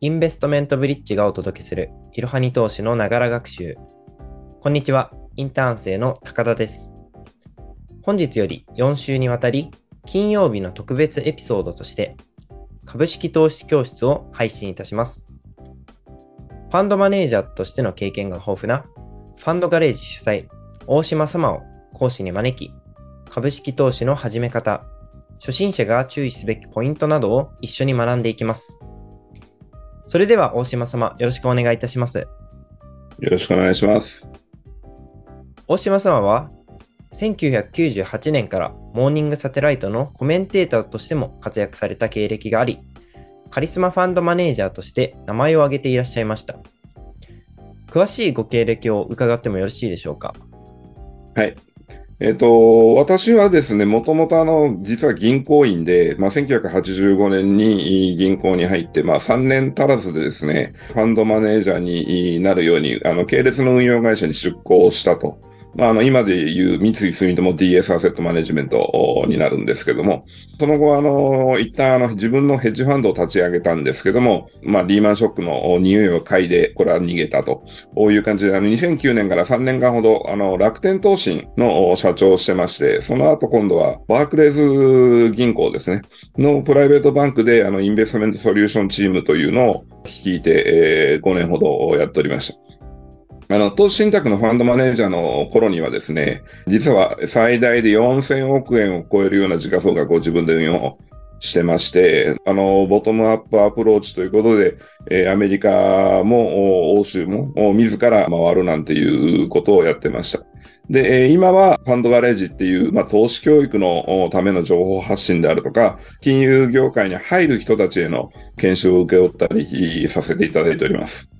インベストメントブリッジがお届けするいろはに投資のながら学習。こんにちは、インターン生の高田です。本日より4週にわたり、金曜日の特別エピソードとして、株式投資教室を配信いたします。ファンドマネージャーとしての経験が豊富な、ファンドガレージ主催、大島様を講師に招き、株式投資の始め方、初心者が注意すべきポイントなどを一緒に学んでいきます。それでは大島様、よろしくお願いいたします。よろしくお願いします。大島様は、1998年からモーニングサテライトのコメンテーターとしても活躍された経歴があり、カリスマファンドマネージャーとして名前を挙げていらっしゃいました。詳しいご経歴を伺ってもよろしいでしょうか？はい。えっ、と、私はですね、もともとあの、実は銀行員で、まあ、1985年に銀行に入って、まあ、3年足らずでですね、ファンドマネージャーになるように、あの、系列の運用会社に出向したと。まあ、あの、今でいう三井住友 DS アセットマネジメントになるんですけども、その後、あの、一旦あの、自分のヘッジファンドを立ち上げたんですけども、まあ、リーマンショックの匂いを嗅いで、これは逃げたという感じで、あの、2009年から3年間ほど、あの、楽天投信の社長をしてまして、その後今度は、バークレーズ銀行ですね、のプライベートバンクで、あの、インベストメントソリューションチームというのを率いて、えー、5年ほどやっておりました。あの、投資信託のファンドマネージャーの頃にはですね、実は最大で4000億円を超えるような時価総額を自分で運用してまして、あの、ボトムアップアプローチということで、えー、アメリカも欧州も自ら回るなんていうことをやってました。で、今はファンドガレージっていう、まあ、投資教育のための情報発信であるとか、金融業界に入る人たちへの研修を受け負ったりさせていただいております。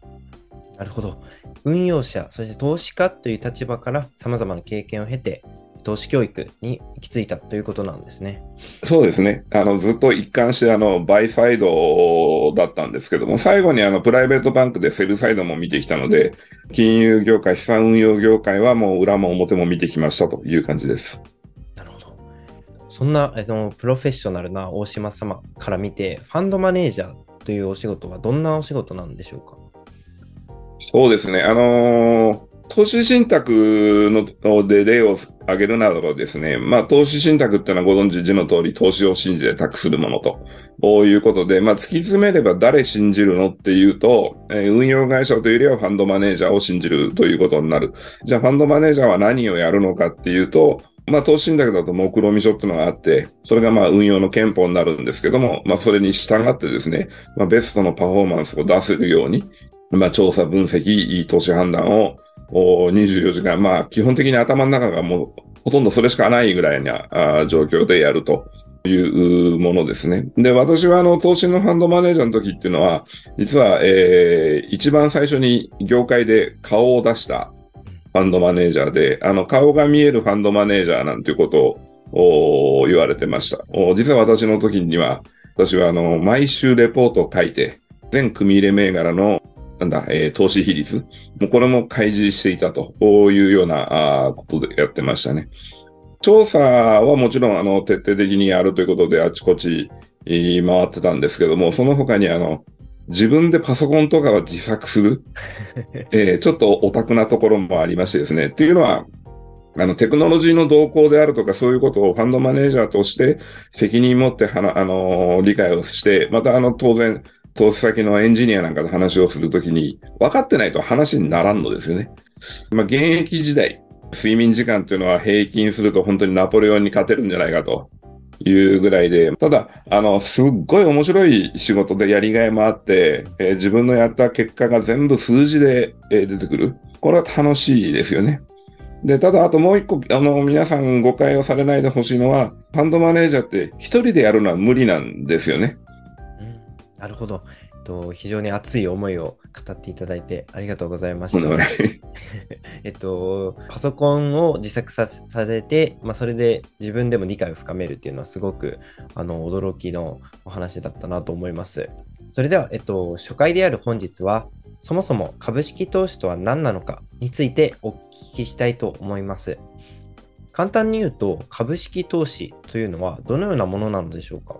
なるほど。運用者、そして投資家という立場から様々な経験を経て、投資教育に行き着いたということなんですね。そうですね。あの、ずっと一貫してあの、バイサイドだったんですけども、最後にあの、プライベートバンクでセルサイドも見てきたので、金融業界、資産運用業界はもう裏も表も見てきましたという感じです。なるほど。そんな、えの、プロフェッショナルな大島様から見て、ファンドマネージャーというお仕事はどんなお仕事なんでしょうか？そうですね。あのー、投資信託ので例を挙げるならばですね、まあ、投資信託ってのはご存知字の通り、投資を信じて託するものと、こういうことで、まあ、突き詰めれば誰信じるのっていうと、えー、運用会社というよりはファンドマネージャーを信じるということになる。じゃあ、ファンドマネージャーは何をやるのかっていうと、まあ、投資信託だと目論見書っていうのがあって、それがまあ運用の憲法になるんですけども、まあ、それに従ってですね、まあ、ベストのパフォーマンスを出せるように、まあ、調査分析、投資判断を24時間、まあ、基本的に頭の中がもう、ほとんどそれしかないぐらいな状況でやるというものですね。で、私はあの、投資のファンドマネージャーの時っていうのは、実は、えー、一番最初に業界で顔を出したファンドマネージャーで、あの、顔が見えるファンドマネージャーなんていうことを言われてました。実は私の時には、私はあの、毎週レポートを書いて、全組入れ銘柄のなんだ、えー、投資比率。もうこれも開示していたというようなあことでやってましたね。調査はもちろん、あの、徹底的にやるということであちこち、回ってたんですけども、その他にあの、自分でパソコンとかを自作する、えー、ちょっとオタクなところもありましてですね。っていうのは、あの、テクノロジーの動向であるとか、そういうことをファンドマネージャーとして責任持ってはな、あの、理解をして、また、あの、当然、投資先のエンジニアなんかと話をするときに、分かってないと話にならんのですよね。まあ、現役時代、睡眠時間というのは平均すると本当にナポレオンに勝てるんじゃないかというぐらいで、ただ、あの、すっごい面白い仕事でやりがいもあって、えー、自分のやった結果が全部数字で、えー、出てくる。これは楽しいですよね。で、ただ、あともう一個、あの、皆さん誤解をされないでほしいのは、ファンドマネージャーって一人でやるのは無理なんですよね。なるほど。えっと、非常に熱い思いを語っていただいてありがとうございました。えっと、パソコンを自作させて、まあ、それで自分でも理解を深めるっていうのはすごくあの驚きのお話だったなと思います。それでは、えっと、初回である本日は、そもそも株式投資とは何なのかについてお聞きしたいと思います。簡単に言うと、株式投資というのはどのようなものなのでしょうか？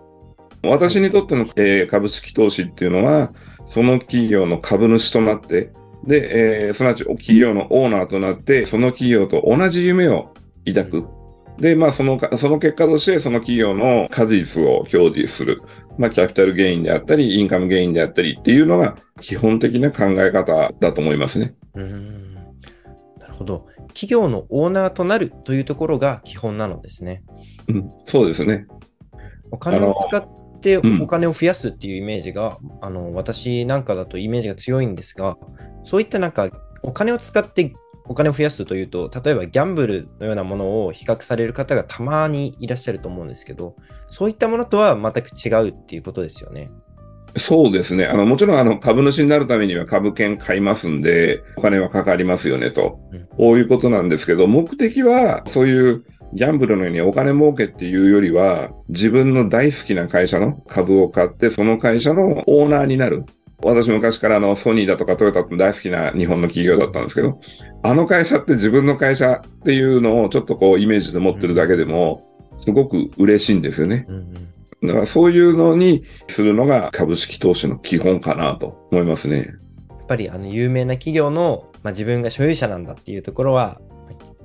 私にとっての、えー株式投資っていうのは、その企業の株主となって、で、えーすなわち企業のオーナーとなって、その企業と同じ夢を抱く。で、まあ、そのか、その結果として、その企業の果実を享受する。まあ、キャピタルゲインであったり、インカムゲインであったりっていうのが、基本的な考え方だと思いますね。うーん。なるほど。企業のオーナーとなるというところが基本なのですね。うん、そうですね。お金を使ってうんお金を増やすっていうイメージが、あの私なんかだとイメージが強いんですが、そういったなんかお金を使ってお金を増やすというと、例えばギャンブルのようなものを比較される方がたまにいらっしゃると思うんですけど、そういったものとは全く違うっていうことですよね。そうですね。あの、もちろん、あの、株主になるためには株券買いますんで、お金はかかりますよね、とうん。こういうことなんですけど、目的は、そういうギャンブルのようにお金儲けっていうよりは、自分の大好きな会社の株を買って、その会社のオーナーになる。私昔からあのソニーだとかトヨタって大好きな日本の企業だったんですけど、あの会社って自分の会社っていうのをちょっとこうイメージで持ってるだけでも、すごく嬉しいんですよね。だからそういうのにするのが株式投資の基本かなと思いますね。やっぱりあの有名な企業の、まあ、自分が所有者なんだっていうところは、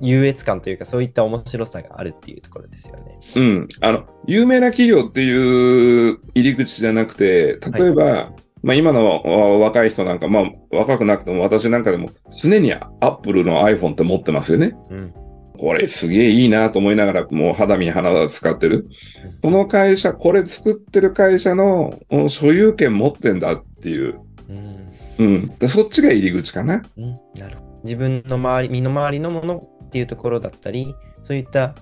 優越感というかそういった面白さがあるっていうところですよね。うん。あの、有名な企業っていう入り口じゃなくて、例えば、まあ今のあ若い人なんか、まあ若くなくても私なんかでも常にアップルの iPhone って持ってますよね。うん。これすげえいいなと思いながらもう肌身離さず使ってる。その会社、これ作ってる会社のうん所有権持ってんだっていう。うんうん。でそっちが入り口かな。うん、なるほど。自分の周り、身の回りのものっていうところだったり、そういった、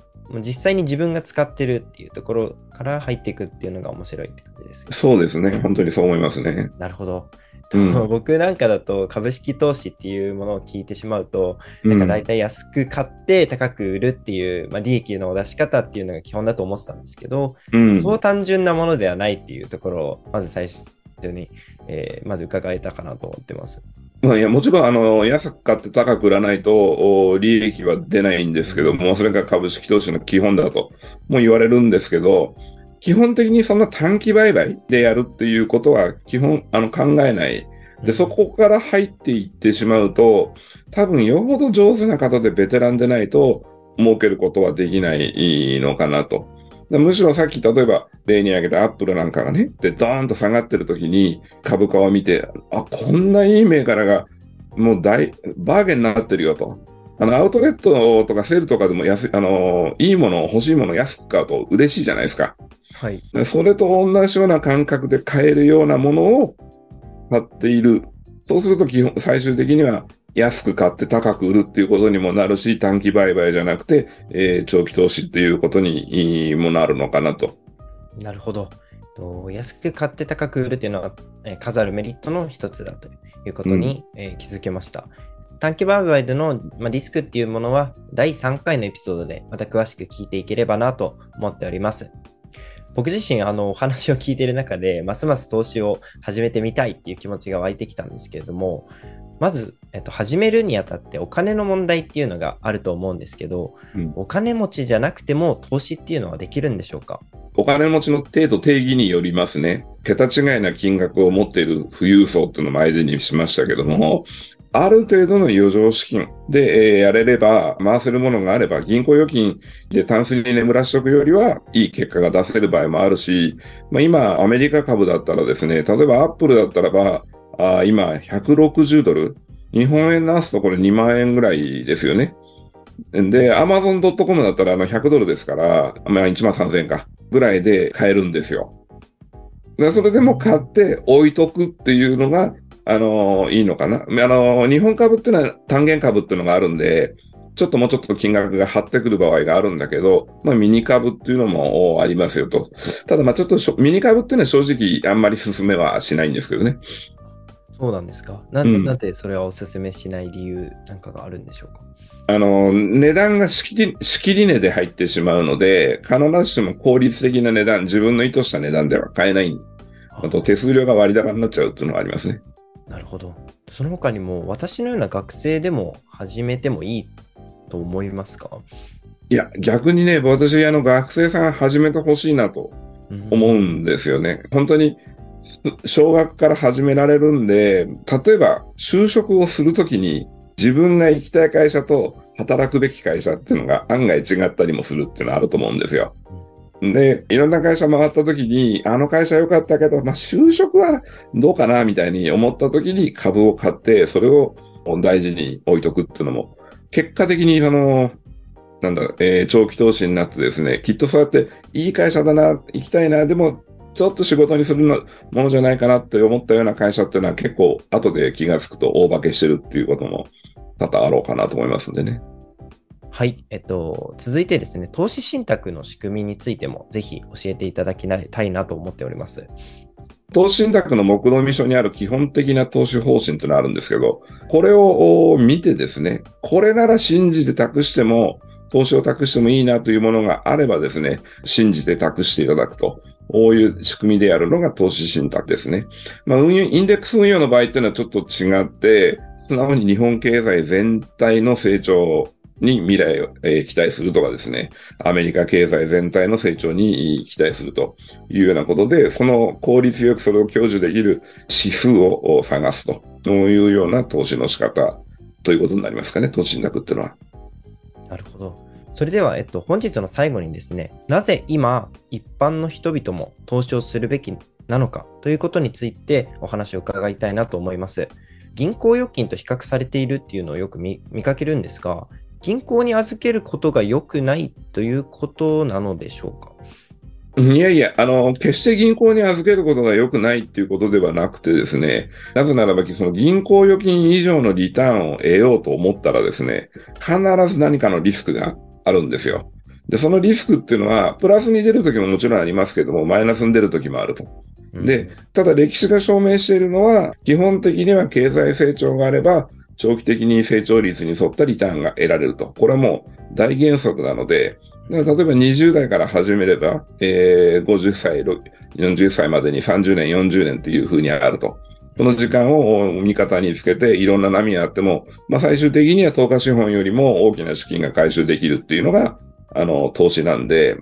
実際に自分が使ってるっていうところから入っていくっていうのが面白いって感じですよね。そうですね。本当にそう思いますね。なるほど。うん僕なんかだと株式投資っていうものを聞いてしまうと、うんなんか大体安く買って高く売るっていう、まあ、利益の出し方っていうのが基本だと思ってたんですけど、うんそう単純なものではないっていうところをまず最初に、えーまず伺えたかなと思ってます。まあ、いや、もちろん、あの、安く買って高く売らないと、お利益は出ないんですけども、それが株式投資の基本だとも言われるんですけど、基本的にそんな短期売買でやるっていうことは基本、あの、考えない。で、そこから入っていってしまうと、多分よほど上手な方でベテランでないと、儲けることはできないのかなと。でむしろさっき例えば例に挙げたアップルなんかがね、で、ドーンと下がってる時に株価を見て、あ、こんないい銘柄がもう大、バーゲンになってるよと。あの、アウトレットとかセールとかでも安い、あの、いいもの、欲しいもの安く買うと嬉しいじゃないですか。はい。でそれと同じような感覚で買えるようなものを買っている。そうすると基本、最終的には安く買って高く売るっていうことにもなるし、短期売買じゃなくて、えー長期投資っていうことにもなるのかなと。なるほど。と安く買って高く売るというのが、えー数あるメリットの一つだということに、えー気づけました。短期売買での、まあ、リスクっていうものは第3回のエピソードでまた詳しく聞いていければなと思っております。僕自身、あの、お話を聞いている中で、ますます投資を始めてみたいっていう気持ちが湧いてきたんですけれども、まず、えっと、始めるにあたってお金の問題っていうのがあると思うんですけど、うんお金持ちじゃなくても投資っていうのはできるんでしょうか？お金持ちの程度定義によりますね。桁違いな金額を持っている富裕層っていうのも相手にしましたけども、ある程度の余剰資金で、えーやれれば、回せるものがあれば、銀行預金でタンスに眠らしておくよりは、いい結果が出せる場合もあるし、まあ、今、アメリカ株だったらですね、例えばアップルだったらば、あ今、160ドル。日本円直すとこれ2万円ぐらいですよね。で、amazon.com だったらあの100ドルですから、まあ1万3000円か、ぐらいで買えるんですよ。それでも買って置いとくっていうのが、あのいいのかな？あの日本株っていうのは単元株っていうのがあるんで、ちょっともうちょっと金額が張ってくる場合があるんだけど、まあミニ株っていうのもありますよと。ただまあちょっとミニ株っていうのは正直あんまり進めはしないんですけどね。そうなんですか？なん,、うんなんでそれはお勧めしない理由なんかがあるんでしょうか？あの、値段が仕切り、仕切り値で入ってしまうので、必ずしも効率的な値段、自分の意図した値段では買えない。あと手数料が割高になっちゃうっていうのがありますね。なるほど。その他にも私のような学生でも始めてもいいと思いますか？いや、逆にね、私、あの、学生さん始めてほしいなと思うんですよね。本当に、少額から始められるんで、例えば就職をするときに自分が行きたい会社と働くべき会社っていうのが案外違ったりもするっていうのはあると思うんですよ。で、いろんな会社回った時に、あの会社良かったけど、まあ、就職はどうかなみたいに思った時に株を買って、それを大事に置いとくっていうのも、結果的にその、なんだ、えー、長期投資になってですね、きっとそうやっていい会社だな、行きたいな、でもちょっと仕事にするのものじゃないかなって思ったような会社っていうのは結構後で気がつくと大化けしてるっていうことも多々あろうかなと思いますんでね。はい。えっと、続いてですね、投資信託の仕組みについてもぜひ教えていただきたいなと思っております。投資信託の目論見書にある基本的な投資方針というのがあるんですけど、これを見てですね、これなら信じて託しても、投資を託してもいいなというものがあればですね、信じて託していただくと。こういう仕組みでやるのが投資信託ですね。まあ、運用、インデックス運用の場合っていうのはちょっと違って、素直に日本経済全体の成長に未来を、えー、期待するとかですね、アメリカ経済全体の成長に期待するというようなことで、その効率よくそれを享受できる指数を探すというような投資の仕方ということになりますかね、投資信託っていうのは。なるほど。それでは、えっと、本日の最後にですね、なぜ今、一般の人々も投資をするべきなのかということについてお話を伺いたいなと思います。銀行預金と比較されているっていうのをよく見かけるんですが、銀行に預けることが良くないということなのでしょうか？いやいや、あの、決して銀行に預けることが良くないっていうことではなくてですね、なぜならば、その銀行預金以上のリターンを得ようと思ったらですね、必ず何かのリスクがあるんですよ。で、そのリスクっていうのは、プラスに出るときももちろんありますけども、マイナスに出るときもあると。で、ただ歴史が証明しているのは、基本的には経済成長があれば、長期的に成長率に沿ったリターンが得られると。これはもう大原則なので、例えば20代から始めれば、えー、50歳、40歳までに30年、40年というふうにあると。その時間を味方につけていろんな波があっても、まあ最終的には投下資本よりも大きな資金が回収できるっていうのが、あの、投資なんで。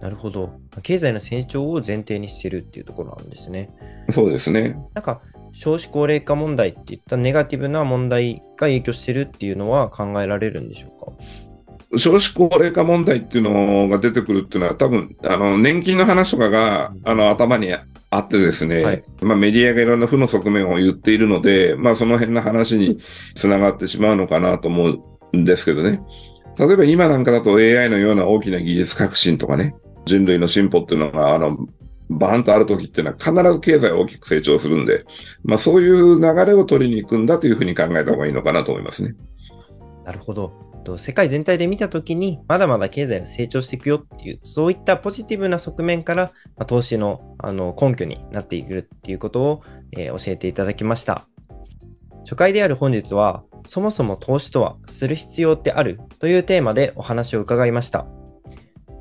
なるほど。経済の成長を前提にしてるっていうところなんですね。そうですね。なんか、少子高齢化問題っていったネガティブな問題が影響してるっていうのは考えられるんでしょうか？少子高齢化問題っていうのが出てくるっていうのは多分、あの、年金の話とかが、あの、頭にあってですね、はい、まあメディアがいろんな負の側面を言っているので、まあその辺の話につながってしまうのかなと思うんですけどね。例えば今なんかだと AI のような大きな技術革新とかね、人類の進歩っていうのが、あの、バーンとある時っていうのは必ず経済大きく成長するんで、まあそういう流れを取りに行くんだというふうに考えた方がいいのかなと思いますね。なるほど。世界全体で見たときに、まだまだ経済は成長していくよっていう、そういったポジティブな側面から、まあ、投資のあの根拠になっていくっていうことを、えー、教えていただきました。初回である本日は、そもそも投資とはする必要ってある？というテーマでお話を伺いました。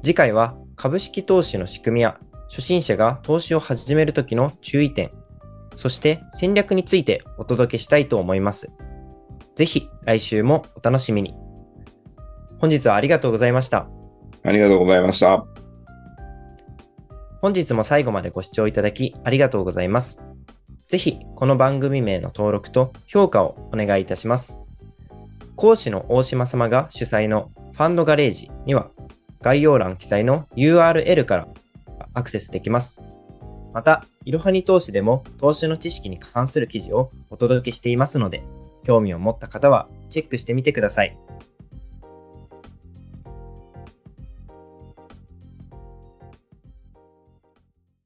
次回は株式投資の仕組みや初心者が投資を始めるときの注意点、そして戦略についてお届けしたいと思います。ぜひ来週もお楽しみに。本日はありがとうございました。ありがとうございました。本日も最後までご視聴いただきありがとうございます。ぜひこの番組名の登録と評価をお願いいたします。講師の大島様が主催のファンドガレージには概要欄記載の URL からアクセスできます。また、いろはに投資でも投資の知識に関する記事をお届けしていますので、興味を持った方はチェックしてみてください。